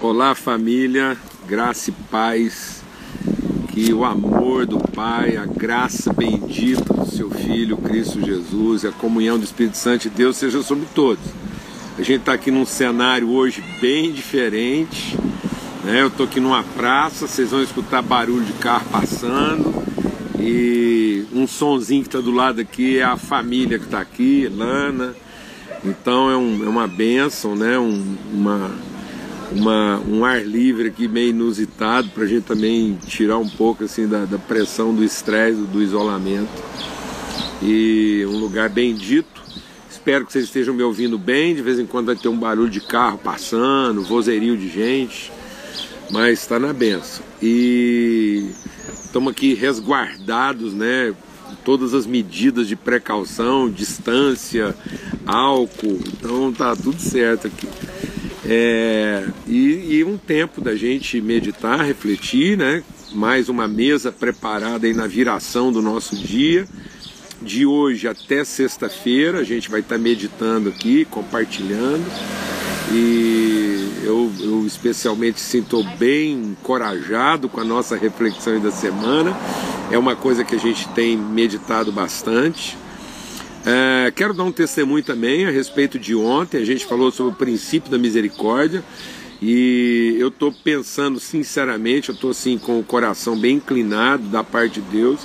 Olá, família, graça e paz, que o amor do Pai, a graça bendita do seu Filho Cristo Jesus, a comunhão do Espírito Santo de Deus seja sobre todos. A gente está aqui num cenário hoje bem diferente, né? Eu estou aqui numa praça, vocês vão escutar barulho de carro passando e um sonzinho que está do lado aqui é a família que está aqui, Lana. Então é, um, é uma benção, né? Um, uma uma, um ar livre aqui meio inusitado para a gente também tirar um pouco assim da, da pressão do estresse, do isolamento. E um lugar bendito. Espero que vocês estejam me ouvindo bem. De vez em quando vai ter um barulho de carro passando, vozerio de gente, mas está na benção. E estamos aqui resguardados, né? Todas as medidas de precaução, distância, álcool, então tá tudo certo aqui. É, e, e, um tempo da gente meditar, refletir, né? Mais uma mesa preparada aí na viração do nosso dia. De hoje até sexta-feira, a gente vai estar meditando aqui, compartilhando. E eu, eu especialmente sinto bem encorajado com a nossa reflexão da semana. É uma coisa que a gente tem meditado bastante. É, quero dar um testemunho também a respeito de ontem. A gente falou sobre o princípio da misericórdia. E eu estou pensando sinceramente, eu estou assim com o coração bem inclinado da parte de Deus,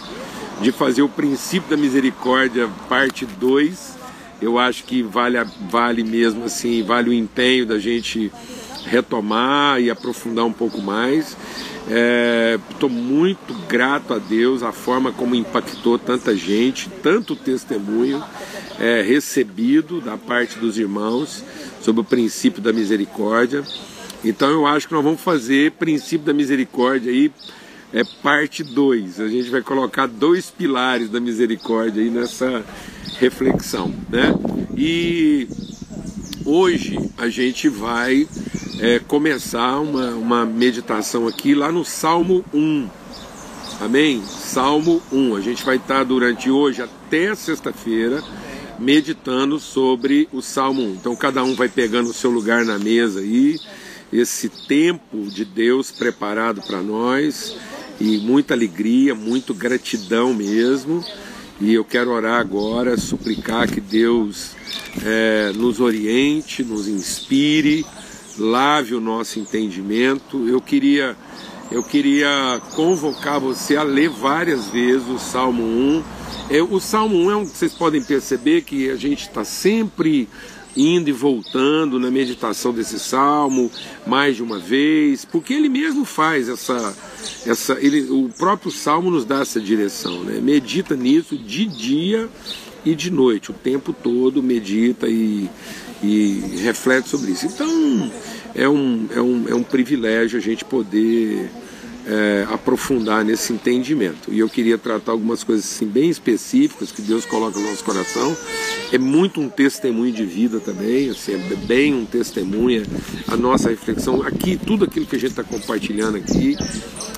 de fazer o princípio da misericórdia, parte 2. Eu acho que vale, vale mesmo assim, vale o empenho da gente retomar e aprofundar um pouco mais. Estou é, muito grato a Deus a forma como impactou tanta gente, tanto testemunho é, recebido da parte dos irmãos sobre o princípio da misericórdia. Então eu acho que nós vamos fazer princípio da misericórdia aí é parte 2. A gente vai colocar dois pilares da misericórdia aí nessa reflexão, né? E hoje a gente vai é, começar uma, uma meditação aqui lá no Salmo 1. Amém? Salmo 1. A gente vai estar durante hoje até sexta-feira meditando sobre o Salmo 1. Então cada um vai pegando o seu lugar na mesa aí, esse tempo de Deus preparado para nós e muita alegria, muito gratidão mesmo. E eu quero orar agora, suplicar que Deus é, nos oriente, nos inspire lave o nosso entendimento. Eu queria eu queria convocar você a ler várias vezes o Salmo 1. É, o Salmo 1 é um que vocês podem perceber que a gente está sempre indo e voltando na meditação desse salmo mais de uma vez, porque ele mesmo faz essa essa ele o próprio salmo nos dá essa direção, né? Medita nisso de dia e de noite, o tempo todo medita e e reflete sobre isso. Então é um, é um, é um privilégio a gente poder é, aprofundar nesse entendimento. E eu queria tratar algumas coisas assim, bem específicas que Deus coloca no nosso coração. É muito um testemunho de vida também, assim, é bem um testemunho a nossa reflexão. Aqui, tudo aquilo que a gente está compartilhando aqui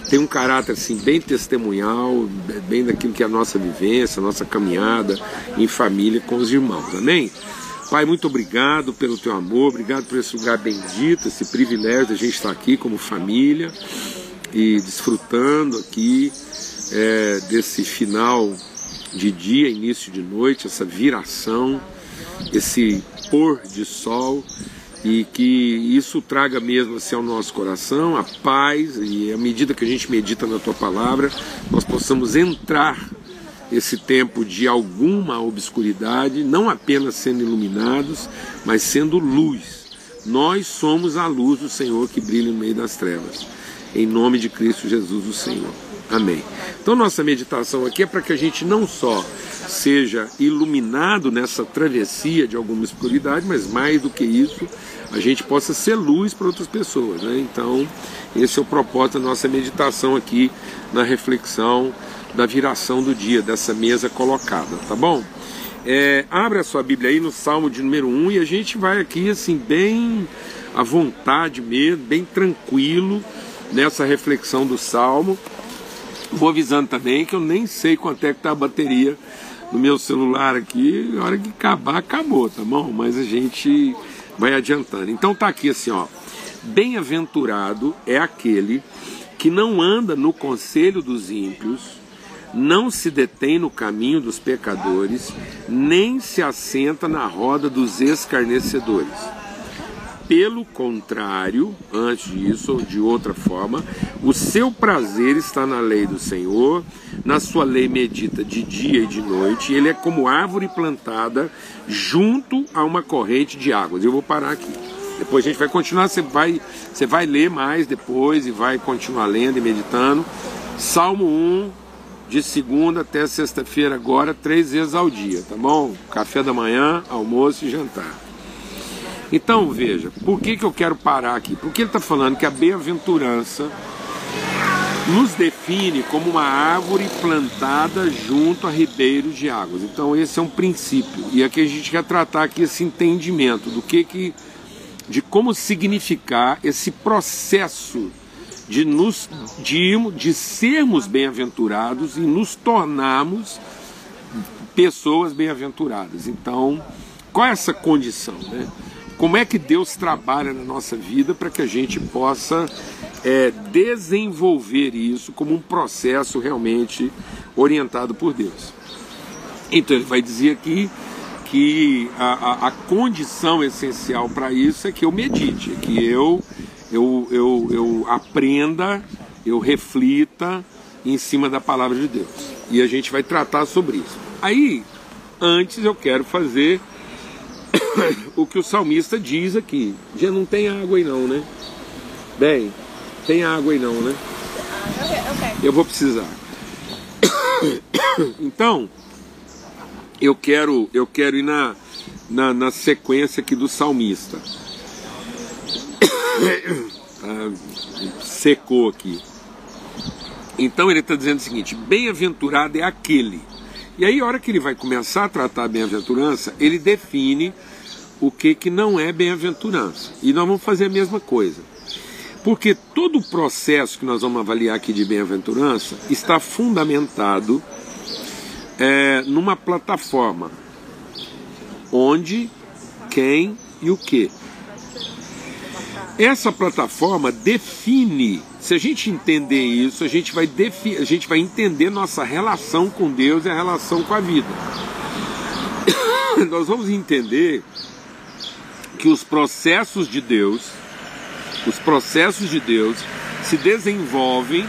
tem um caráter assim, bem testemunhal, bem daquilo que é a nossa vivência, a nossa caminhada em família com os irmãos. Amém? Pai, muito obrigado pelo teu amor, obrigado por esse lugar bendito, esse privilégio de a gente estar aqui como família e desfrutando aqui é, desse final de dia, início de noite, essa viração, esse pôr de sol e que isso traga mesmo assim ao nosso coração a paz e à medida que a gente medita na tua palavra, nós possamos entrar esse tempo de alguma obscuridade, não apenas sendo iluminados, mas sendo luz. Nós somos a luz do Senhor que brilha no meio das trevas. Em nome de Cristo Jesus, o Senhor. Amém. Então, nossa meditação aqui é para que a gente não só seja iluminado nessa travessia de alguma escuridade, mas mais do que isso, a gente possa ser luz para outras pessoas. Né? Então, esse é o propósito da nossa meditação aqui na reflexão da viração do dia, dessa mesa colocada, tá bom? É, abre a sua Bíblia aí no Salmo de número 1 e a gente vai aqui assim, bem à vontade mesmo, bem tranquilo nessa reflexão do Salmo. Vou avisando também que eu nem sei quanto é que tá a bateria no meu celular aqui, a hora que acabar, acabou, tá bom? Mas a gente vai adiantando. Então tá aqui assim, ó. Bem-aventurado é aquele que não anda no conselho dos ímpios, não se detém no caminho dos pecadores, nem se assenta na roda dos escarnecedores. Pelo contrário, antes disso ou de outra forma, o seu prazer está na lei do Senhor, na sua lei medita de dia e de noite, e ele é como árvore plantada junto a uma corrente de águas. Eu vou parar aqui. Depois a gente vai continuar, você vai, você vai ler mais depois e vai continuar lendo e meditando. Salmo 1, de segunda até sexta-feira agora, três vezes ao dia, tá bom? Café da manhã, almoço e jantar. Então veja, por que, que eu quero parar aqui? Porque ele está falando que a bem-aventurança nos define como uma árvore plantada junto a ribeiros de águas. Então esse é um princípio. E aqui a gente quer tratar aqui esse entendimento do que que de como significar esse processo de nos de, de sermos bem-aventurados e nos tornarmos pessoas bem-aventuradas. Então, qual é essa condição, né? como é que Deus trabalha na nossa vida para que a gente possa é, desenvolver isso como um processo realmente orientado por Deus. Então ele vai dizer aqui que a, a, a condição essencial para isso é que eu medite, é que eu, eu, eu, eu aprenda, eu reflita em cima da palavra de Deus. E a gente vai tratar sobre isso. Aí, antes eu quero fazer o que o salmista diz aqui. Já não tem água aí não, né? Bem, tem água aí não, né? Eu vou precisar. Então, eu quero, eu quero ir na, na, na sequência aqui do salmista. Secou aqui. Então ele está dizendo o seguinte: bem-aventurado é aquele. E aí, a hora que ele vai começar a tratar a bem-aventurança, ele define o que, que não é bem-aventurança. E nós vamos fazer a mesma coisa. Porque todo o processo que nós vamos avaliar aqui de bem-aventurança está fundamentado é, numa plataforma onde, quem e o que. Essa plataforma define, se a gente entender isso, a gente vai, defi a gente vai entender nossa relação com Deus e a relação com a vida. Nós vamos entender que os processos de Deus, os processos de Deus se desenvolvem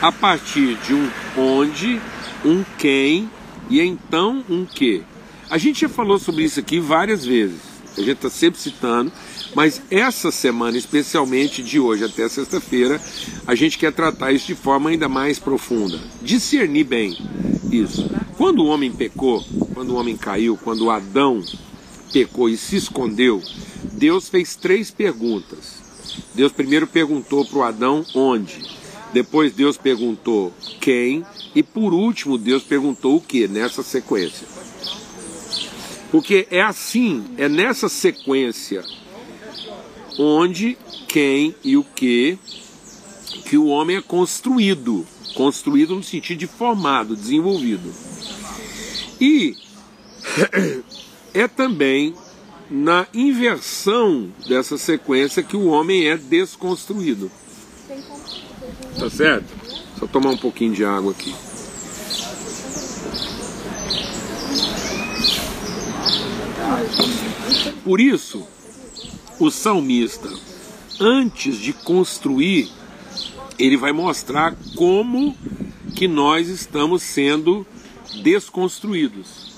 a partir de um onde, um quem e então um que. A gente já falou sobre isso aqui várias vezes. A gente está sempre citando, mas essa semana, especialmente de hoje até sexta-feira, a gente quer tratar isso de forma ainda mais profunda. Discernir bem isso. Quando o homem pecou, quando o homem caiu, quando Adão pecou e se escondeu, Deus fez três perguntas. Deus primeiro perguntou para o Adão onde, depois Deus perguntou quem, e por último Deus perguntou o que nessa sequência. Porque é assim, é nessa sequência onde, quem e o que que o homem é construído, construído no sentido de formado, desenvolvido. E é também na inversão dessa sequência que o homem é desconstruído. Tá certo? Só tomar um pouquinho de água aqui. Por isso, o salmista, antes de construir, ele vai mostrar como que nós estamos sendo desconstruídos.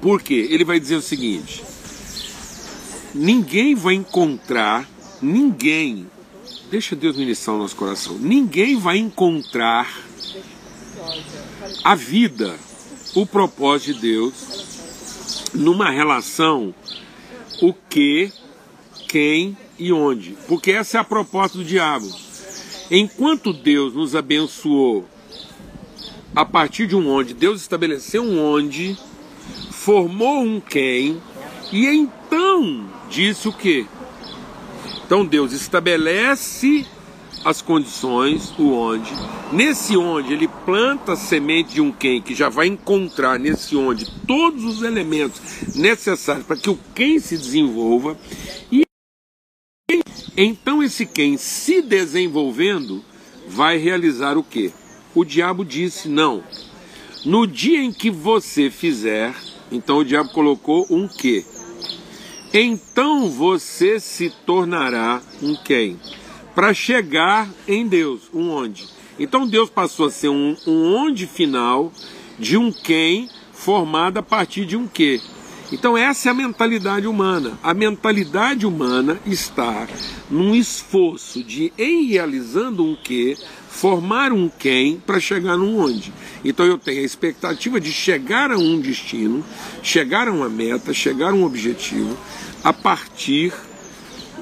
Por quê? Ele vai dizer o seguinte: ninguém vai encontrar, ninguém, deixa Deus ministrar o nosso coração, ninguém vai encontrar a vida, o propósito de Deus, numa relação o que, quem e onde. Porque essa é a proposta do diabo. Enquanto Deus nos abençoou a partir de um onde, Deus estabeleceu um onde formou um quem e então disse o que? Então Deus estabelece as condições, o onde. Nesse onde ele planta a semente de um quem que já vai encontrar nesse onde todos os elementos necessários para que o quem se desenvolva e Então esse quem se desenvolvendo vai realizar o quê? O diabo disse: não. No dia em que você fizer, então o diabo colocou um quê? Então você se tornará um quem? Para chegar em Deus, um onde? Então Deus passou a ser um, um onde final de um quem formado a partir de um quê. Então essa é a mentalidade humana. A mentalidade humana está num esforço de, em realizando um quê, formar um quem para chegar num onde. Então eu tenho a expectativa de chegar a um destino, chegar a uma meta, chegar a um objetivo, a partir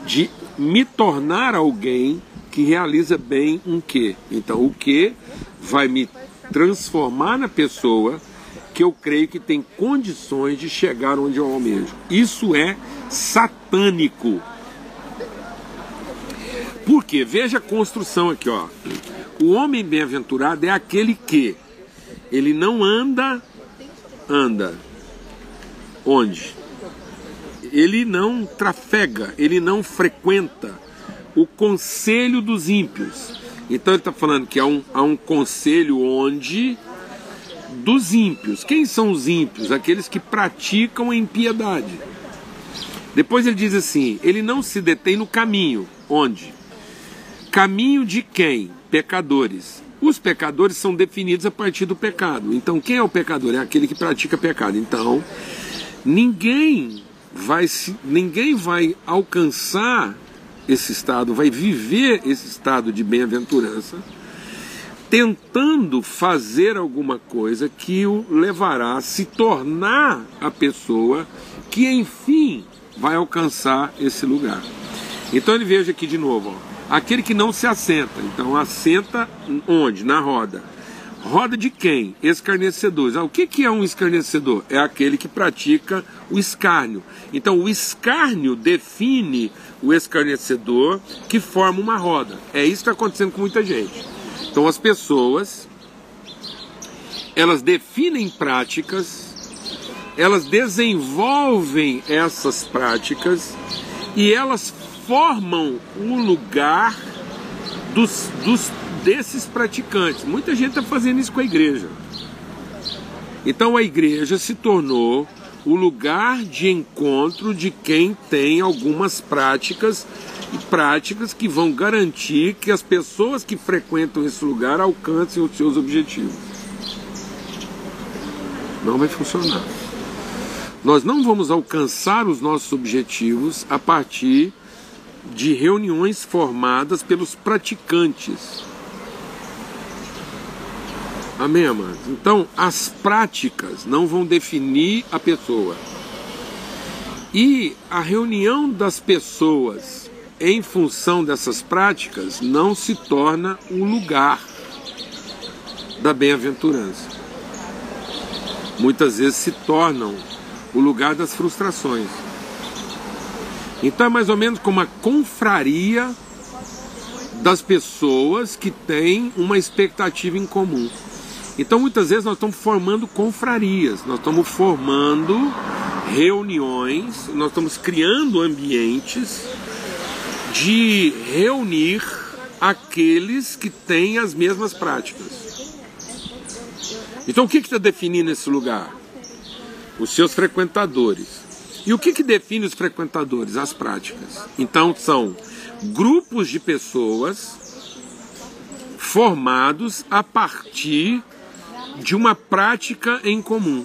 de me tornar alguém que realiza bem um quê. Então o que vai me transformar na pessoa que eu creio que tem condições de chegar onde eu almejo. Isso é satânico. Por quê? Veja a construção aqui, ó. O homem bem-aventurado é aquele que ele não anda, anda. Onde? Ele não trafega, ele não frequenta o conselho dos ímpios. Então ele está falando que há um, há um conselho onde dos ímpios. Quem são os ímpios? Aqueles que praticam a impiedade. Depois ele diz assim: ele não se detém no caminho. Onde? Caminho de quem? Pecadores. Os pecadores são definidos a partir do pecado. Então, quem é o pecador? É aquele que pratica pecado. Então, ninguém vai se, ninguém vai alcançar esse estado, vai viver esse estado de bem-aventurança tentando fazer alguma coisa que o levará a se tornar a pessoa que enfim vai alcançar esse lugar. Então ele veja aqui de novo, ó, aquele que não se assenta. Então assenta onde? Na roda. Roda de quem? Escarnecedores. Ah, o que, que é um escarnecedor? É aquele que pratica o escárnio. Então o escárnio define o escarnecedor que forma uma roda. É isso que está acontecendo com muita gente. Então as pessoas elas definem práticas, elas desenvolvem essas práticas e elas formam o lugar dos, dos desses praticantes. Muita gente está fazendo isso com a igreja. Então a igreja se tornou o lugar de encontro de quem tem algumas práticas e práticas que vão garantir que as pessoas que frequentam esse lugar alcancem os seus objetivos. Não vai funcionar. Nós não vamos alcançar os nossos objetivos a partir de reuniões formadas pelos praticantes. Amém, amados? Então, as práticas não vão definir a pessoa. E a reunião das pessoas em função dessas práticas, não se torna um lugar da bem-aventurança. Muitas vezes se tornam o lugar das frustrações. Então é mais ou menos como a confraria das pessoas que têm uma expectativa em comum. Então muitas vezes nós estamos formando confrarias, nós estamos formando reuniões, nós estamos criando ambientes de reunir aqueles que têm as mesmas práticas. Então o que está definindo esse lugar? Os seus frequentadores. E o que, que define os frequentadores? As práticas. Então são grupos de pessoas formados a partir de uma prática em comum.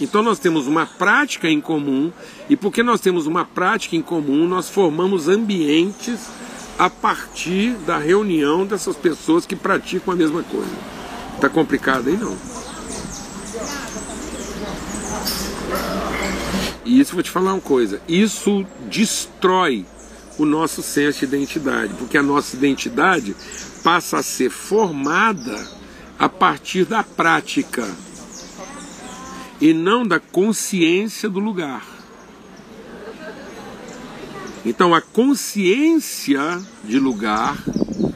Então nós temos uma prática em comum, e porque nós temos uma prática em comum, nós formamos ambientes a partir da reunião dessas pessoas que praticam a mesma coisa. Tá complicado aí não? E isso vou te falar uma coisa, isso destrói o nosso senso de identidade, porque a nossa identidade passa a ser formada a partir da prática e não da consciência do lugar. Então a consciência de lugar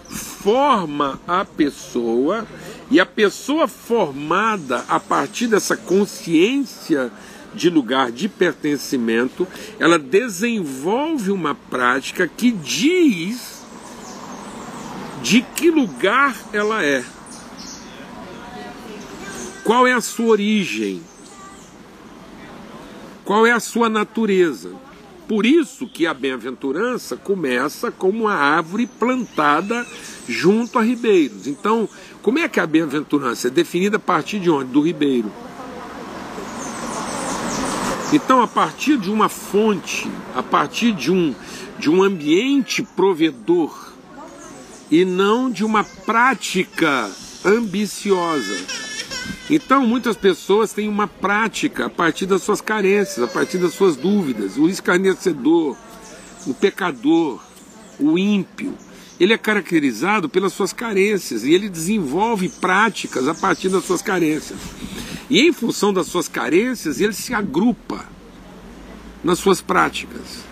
forma a pessoa e a pessoa formada a partir dessa consciência de lugar de pertencimento, ela desenvolve uma prática que diz de que lugar ela é. Qual é a sua origem? Qual é a sua natureza? Por isso que a bem-aventurança começa como uma árvore plantada junto a ribeiros. Então, como é que a bem-aventurança é definida a partir de onde? Do ribeiro. Então, a partir de uma fonte, a partir de um, de um ambiente provedor e não de uma prática ambiciosa. Então, muitas pessoas têm uma prática a partir das suas carências, a partir das suas dúvidas. O escarnecedor, o pecador, o ímpio, ele é caracterizado pelas suas carências e ele desenvolve práticas a partir das suas carências. E em função das suas carências, ele se agrupa nas suas práticas.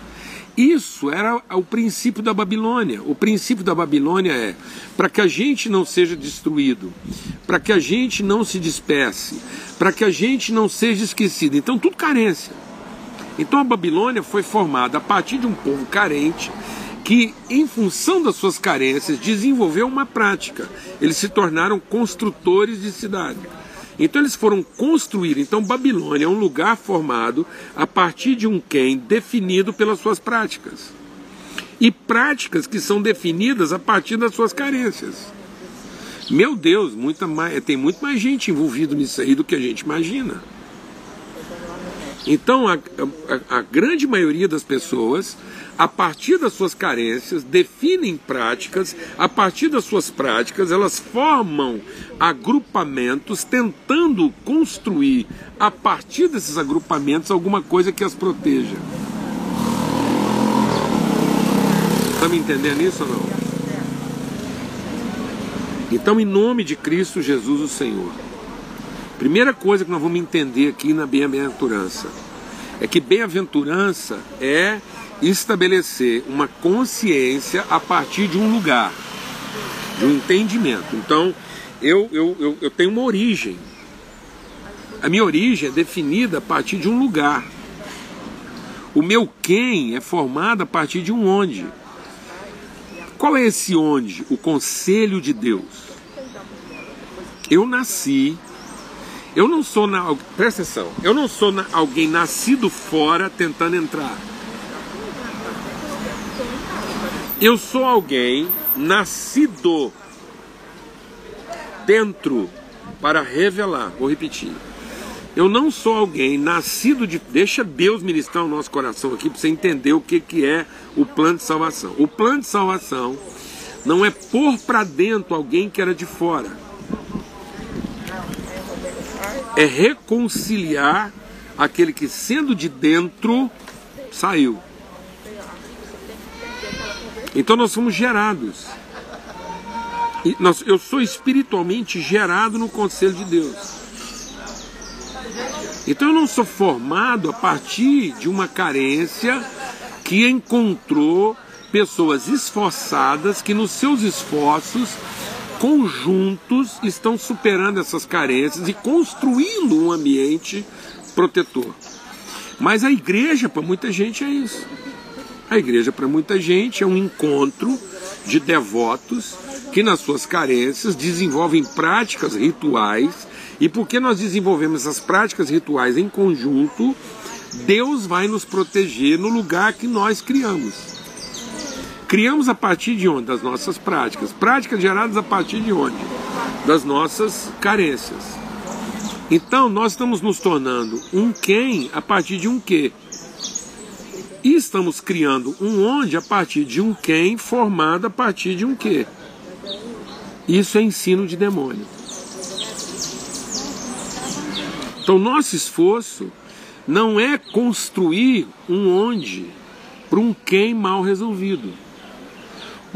Isso era o princípio da Babilônia. O princípio da Babilônia é para que a gente não seja destruído, para que a gente não se despece, para que a gente não seja esquecido. Então, tudo carência. Então, a Babilônia foi formada a partir de um povo carente que, em função das suas carências, desenvolveu uma prática. Eles se tornaram construtores de cidade. Então eles foram construir. Então Babilônia é um lugar formado a partir de um quem definido pelas suas práticas. E práticas que são definidas a partir das suas carências. Meu Deus, muita mais, tem muito mais gente envolvida nisso aí do que a gente imagina. Então, a, a, a grande maioria das pessoas a partir das suas carências, definem práticas, a partir das suas práticas, elas formam agrupamentos tentando construir, a partir desses agrupamentos, alguma coisa que as proteja. Está me entendendo isso ou não? Então, em nome de Cristo Jesus, o Senhor, primeira coisa que nós vamos entender aqui na bem-aventurança é que bem-aventurança é estabelecer uma consciência a partir de um lugar, de um entendimento. Então, eu, eu, eu, eu tenho uma origem. A minha origem é definida a partir de um lugar. O meu quem é formado a partir de um onde. Qual é esse onde? O conselho de Deus. Eu nasci. Eu não sou na, presta atenção. Eu não sou na, alguém nascido fora tentando entrar. Eu sou alguém nascido dentro para revelar. Vou repetir. Eu não sou alguém nascido de. Deixa Deus ministrar o nosso coração aqui para você entender o que, que é o plano de salvação. O plano de salvação não é pôr para dentro alguém que era de fora. É reconciliar aquele que, sendo de dentro, saiu. Então nós somos gerados. Eu sou espiritualmente gerado no conselho de Deus. Então eu não sou formado a partir de uma carência que encontrou pessoas esforçadas que nos seus esforços conjuntos estão superando essas carências e construindo um ambiente protetor. Mas a igreja, para muita gente, é isso. A igreja, para muita gente, é um encontro de devotos que, nas suas carências, desenvolvem práticas rituais. E porque nós desenvolvemos essas práticas rituais em conjunto, Deus vai nos proteger no lugar que nós criamos. Criamos a partir de onde? Das nossas práticas. Práticas geradas a partir de onde? Das nossas carências. Então, nós estamos nos tornando um quem a partir de um que. E estamos criando um onde a partir de um quem formado a partir de um que. Isso é ensino de demônio. Então, nosso esforço não é construir um onde para um quem mal resolvido.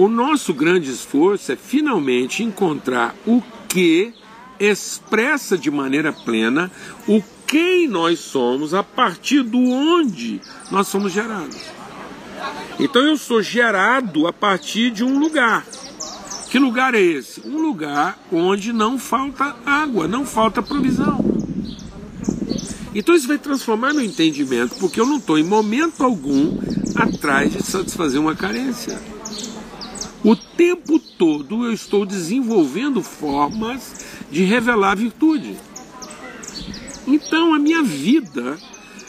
O nosso grande esforço é finalmente encontrar o que expressa de maneira plena o quem nós somos a partir do onde nós somos gerados. Então eu sou gerado a partir de um lugar. Que lugar é esse? Um lugar onde não falta água, não falta provisão. Então isso vai transformar meu entendimento, porque eu não estou em momento algum atrás de satisfazer uma carência. O tempo todo eu estou desenvolvendo formas de revelar virtude. Então a minha vida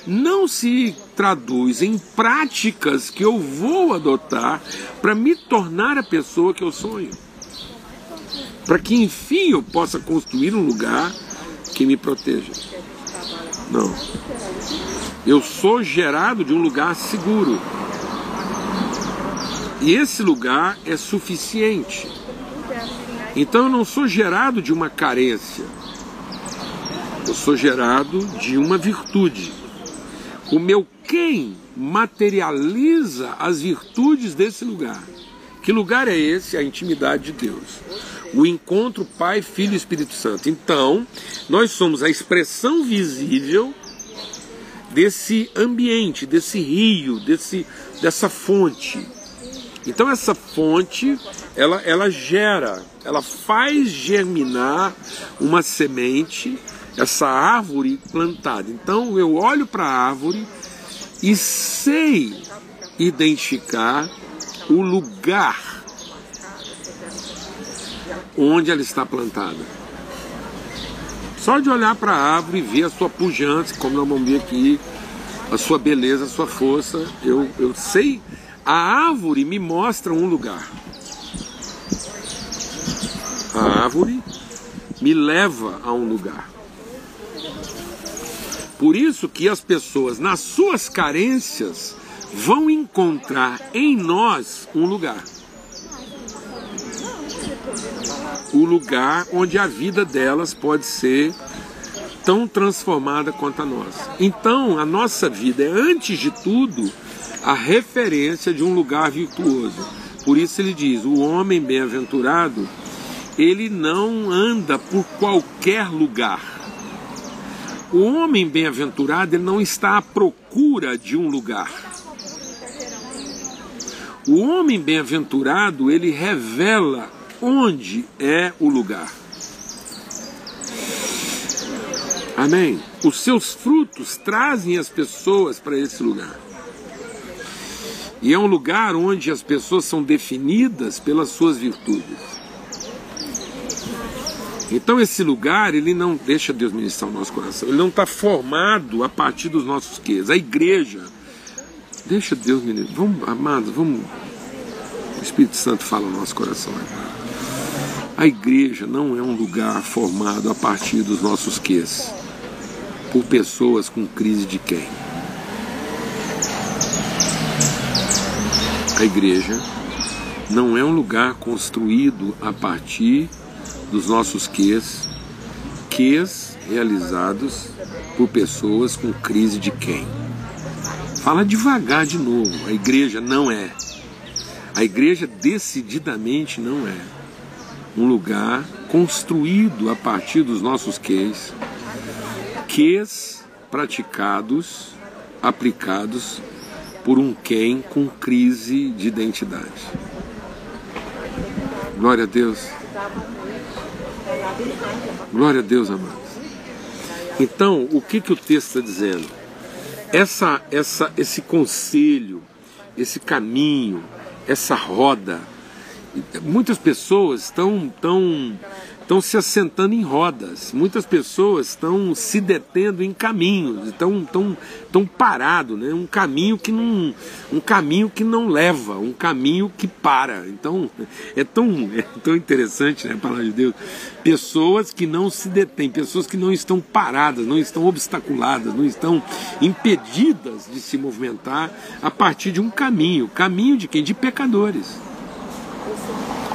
não se traduz em práticas que eu vou adotar para me tornar a pessoa que eu sonho. Para que enfim eu possa construir um lugar que me proteja. Não. Eu sou gerado de um lugar seguro. E esse lugar é suficiente. Então eu não sou gerado de uma carência. Eu sou gerado de uma virtude. O meu quem materializa as virtudes desse lugar. Que lugar é esse? A intimidade de Deus. O encontro Pai, Filho e Espírito Santo. Então, nós somos a expressão visível desse ambiente, desse rio, desse, dessa fonte. Então essa fonte, ela, ela gera, ela faz germinar uma semente essa árvore plantada. Então eu olho para a árvore e sei identificar o lugar onde ela está plantada. Só de olhar para a árvore e ver a sua pujança, como nós vamos ver aqui, a sua beleza, a sua força, eu, eu sei. A árvore me mostra um lugar. A árvore me leva a um lugar. Por isso que as pessoas, nas suas carências, vão encontrar em nós um lugar. O lugar onde a vida delas pode ser tão transformada quanto a nossa. Então, a nossa vida é, antes de tudo, a referência de um lugar virtuoso. Por isso ele diz: o homem bem-aventurado, ele não anda por qualquer lugar o homem bem-aventurado ele não está à procura de um lugar. O homem bem-aventurado ele revela onde é o lugar. Amém? Os seus frutos trazem as pessoas para esse lugar. E é um lugar onde as pessoas são definidas pelas suas virtudes. Então esse lugar, ele não deixa Deus ministrar o nosso coração. Ele não está formado a partir dos nossos quês. A igreja, deixa Deus ministrar. Vamos, amados, vamos. O Espírito Santo fala no nosso coração. A igreja não é um lugar formado a partir dos nossos quês. Por pessoas com crise de quem? A igreja não é um lugar construído a partir dos nossos quês, quês realizados por pessoas com crise de quem. Fala devagar de novo, a igreja não é. A igreja decididamente não é um lugar construído a partir dos nossos quês, quês praticados, aplicados por um quem com crise de identidade. Glória a Deus. Glória a Deus, amados. Então, o que, que o texto está dizendo? Essa, essa, esse conselho, esse caminho, essa roda, muitas pessoas estão tão, estão se assentando em rodas. Muitas pessoas estão se detendo em caminhos, estão tão, tão parado, né? Um caminho que não, um caminho que não leva, um caminho que para. Então é tão, é tão interessante, né, a palavra de Deus. Pessoas que não se detêm, pessoas que não estão paradas, não estão obstaculadas, não estão impedidas de se movimentar a partir de um caminho, caminho de quem? De pecadores.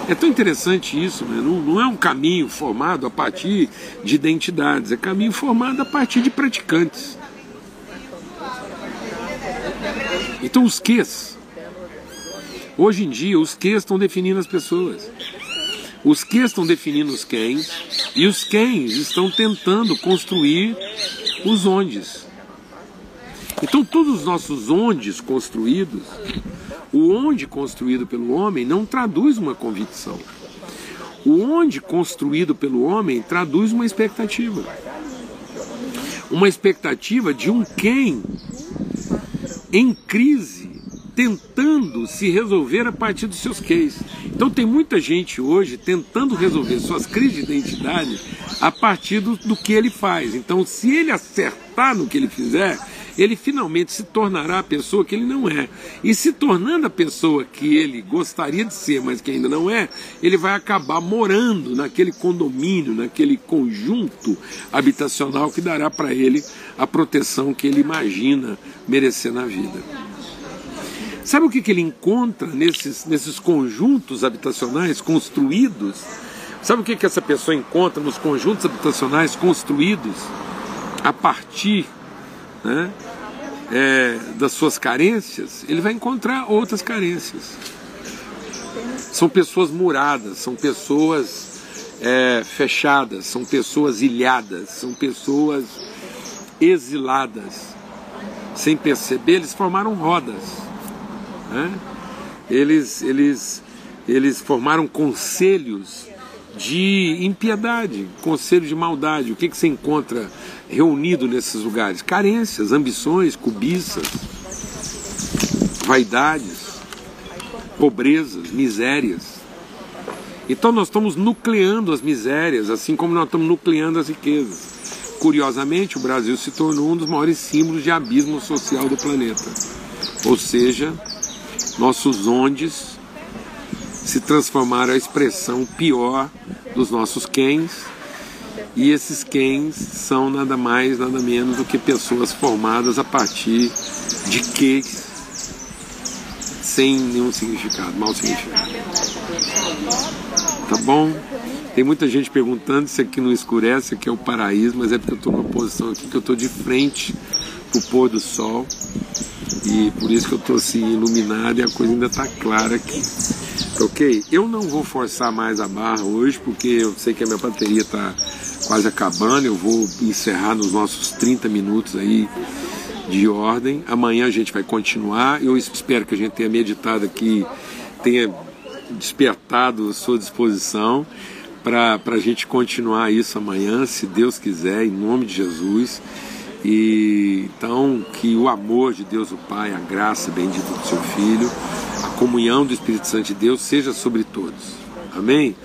É tão interessante isso, né? não, não, é um caminho formado a partir de identidades, é caminho formado a partir de praticantes. Então os ques, hoje em dia os ques estão definindo as pessoas. Os que estão definindo os quens e os quens estão tentando construir os ondes. Então todos os nossos ondes construídos o onde construído pelo homem não traduz uma convicção. O onde construído pelo homem traduz uma expectativa. uma expectativa de um quem em crise, tentando se resolver a partir dos seus queis. Então tem muita gente hoje tentando resolver suas crises de identidade a partir do, do que ele faz. Então, se ele acertar no que ele fizer, ele finalmente se tornará a pessoa que ele não é. E se tornando a pessoa que ele gostaria de ser, mas que ainda não é, ele vai acabar morando naquele condomínio, naquele conjunto habitacional que dará para ele a proteção que ele imagina merecer na vida. Sabe o que, que ele encontra nesses, nesses conjuntos habitacionais construídos? Sabe o que, que essa pessoa encontra nos conjuntos habitacionais construídos a partir né, é, das suas carências, ele vai encontrar outras carências. São pessoas muradas, são pessoas é, fechadas, são pessoas ilhadas, são pessoas exiladas. Sem perceber, eles formaram rodas. Né? Eles, eles, eles formaram conselhos de impiedade, conselho de maldade. O que, que você encontra reunido nesses lugares? Carências, ambições, cobiças, vaidades, pobrezas, misérias. Então nós estamos nucleando as misérias, assim como nós estamos nucleando as riquezas. Curiosamente, o Brasil se tornou um dos maiores símbolos de abismo social do planeta. Ou seja, nossos ondes se transformaram a expressão pior dos nossos quens, e esses quens são nada mais, nada menos do que pessoas formadas a partir de que sem nenhum significado, mau significado. Tá bom? Tem muita gente perguntando se aqui não escurece, aqui é o paraíso, mas é porque eu estou numa posição aqui que eu estou de frente para o pôr do sol e por isso que eu estou assim iluminado e a coisa ainda está clara aqui. Ok? Eu não vou forçar mais a barra hoje porque eu sei que a minha bateria está quase acabando. Eu vou encerrar nos nossos 30 minutos aí de ordem. Amanhã a gente vai continuar. Eu espero que a gente tenha meditado aqui, tenha despertado a sua disposição para a gente continuar isso amanhã, se Deus quiser, em nome de Jesus. E então que o amor de Deus o Pai, a graça bendita do seu Filho, comunhão do Espírito Santo de Deus seja sobre todos. Amém?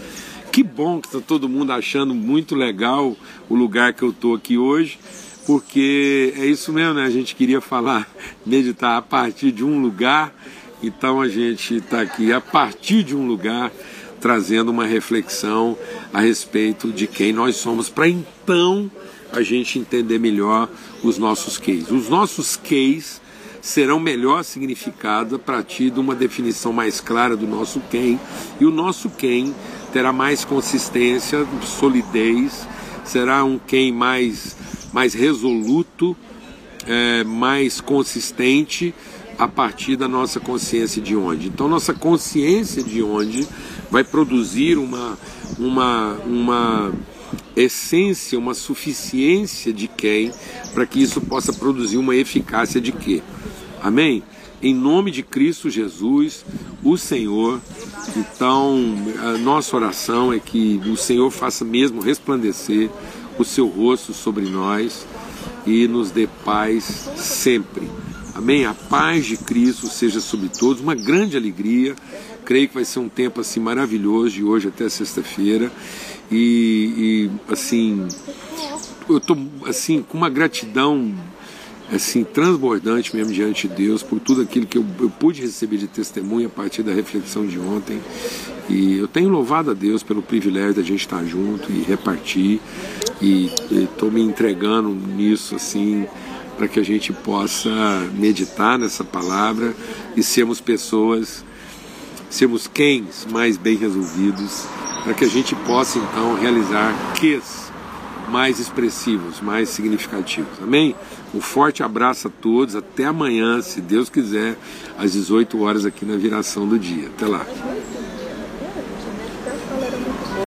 Que bom que está todo mundo achando muito legal o lugar que eu estou aqui hoje, porque é isso mesmo, né? A gente queria falar, meditar a partir de um lugar, então a gente está aqui a partir de um lugar trazendo uma reflexão a respeito de quem nós somos, para então a gente entender melhor os nossos queis. Os nossos queis serão melhor significados a partir de uma definição mais clara do nosso quem, e o nosso quem terá mais consistência, solidez, será um quem mais, mais resoluto, é, mais consistente a partir da nossa consciência de onde. Então, nossa consciência de onde vai produzir uma, uma, uma essência, uma suficiência de quem, para que isso possa produzir uma eficácia de quê? Amém? Em nome de Cristo Jesus, o Senhor. Então, a nossa oração é que o Senhor faça mesmo resplandecer o seu rosto sobre nós e nos dê paz sempre. Amém? A paz de Cristo seja sobre todos, uma grande alegria. Creio que vai ser um tempo assim maravilhoso de hoje até sexta-feira. E, e, assim, eu estou assim com uma gratidão assim transbordante mesmo diante de Deus por tudo aquilo que eu, eu pude receber de testemunho a partir da reflexão de ontem. E eu tenho louvado a Deus pelo privilégio da gente estar junto e repartir. E estou me entregando nisso assim para que a gente possa meditar nessa palavra e sermos pessoas, sermos quem mais bem resolvidos para que a gente possa então realizar ques mais expressivos, mais significativos. Amém? Um forte abraço a todos, até amanhã, se Deus quiser, às 18 horas aqui na viração do dia. Até lá.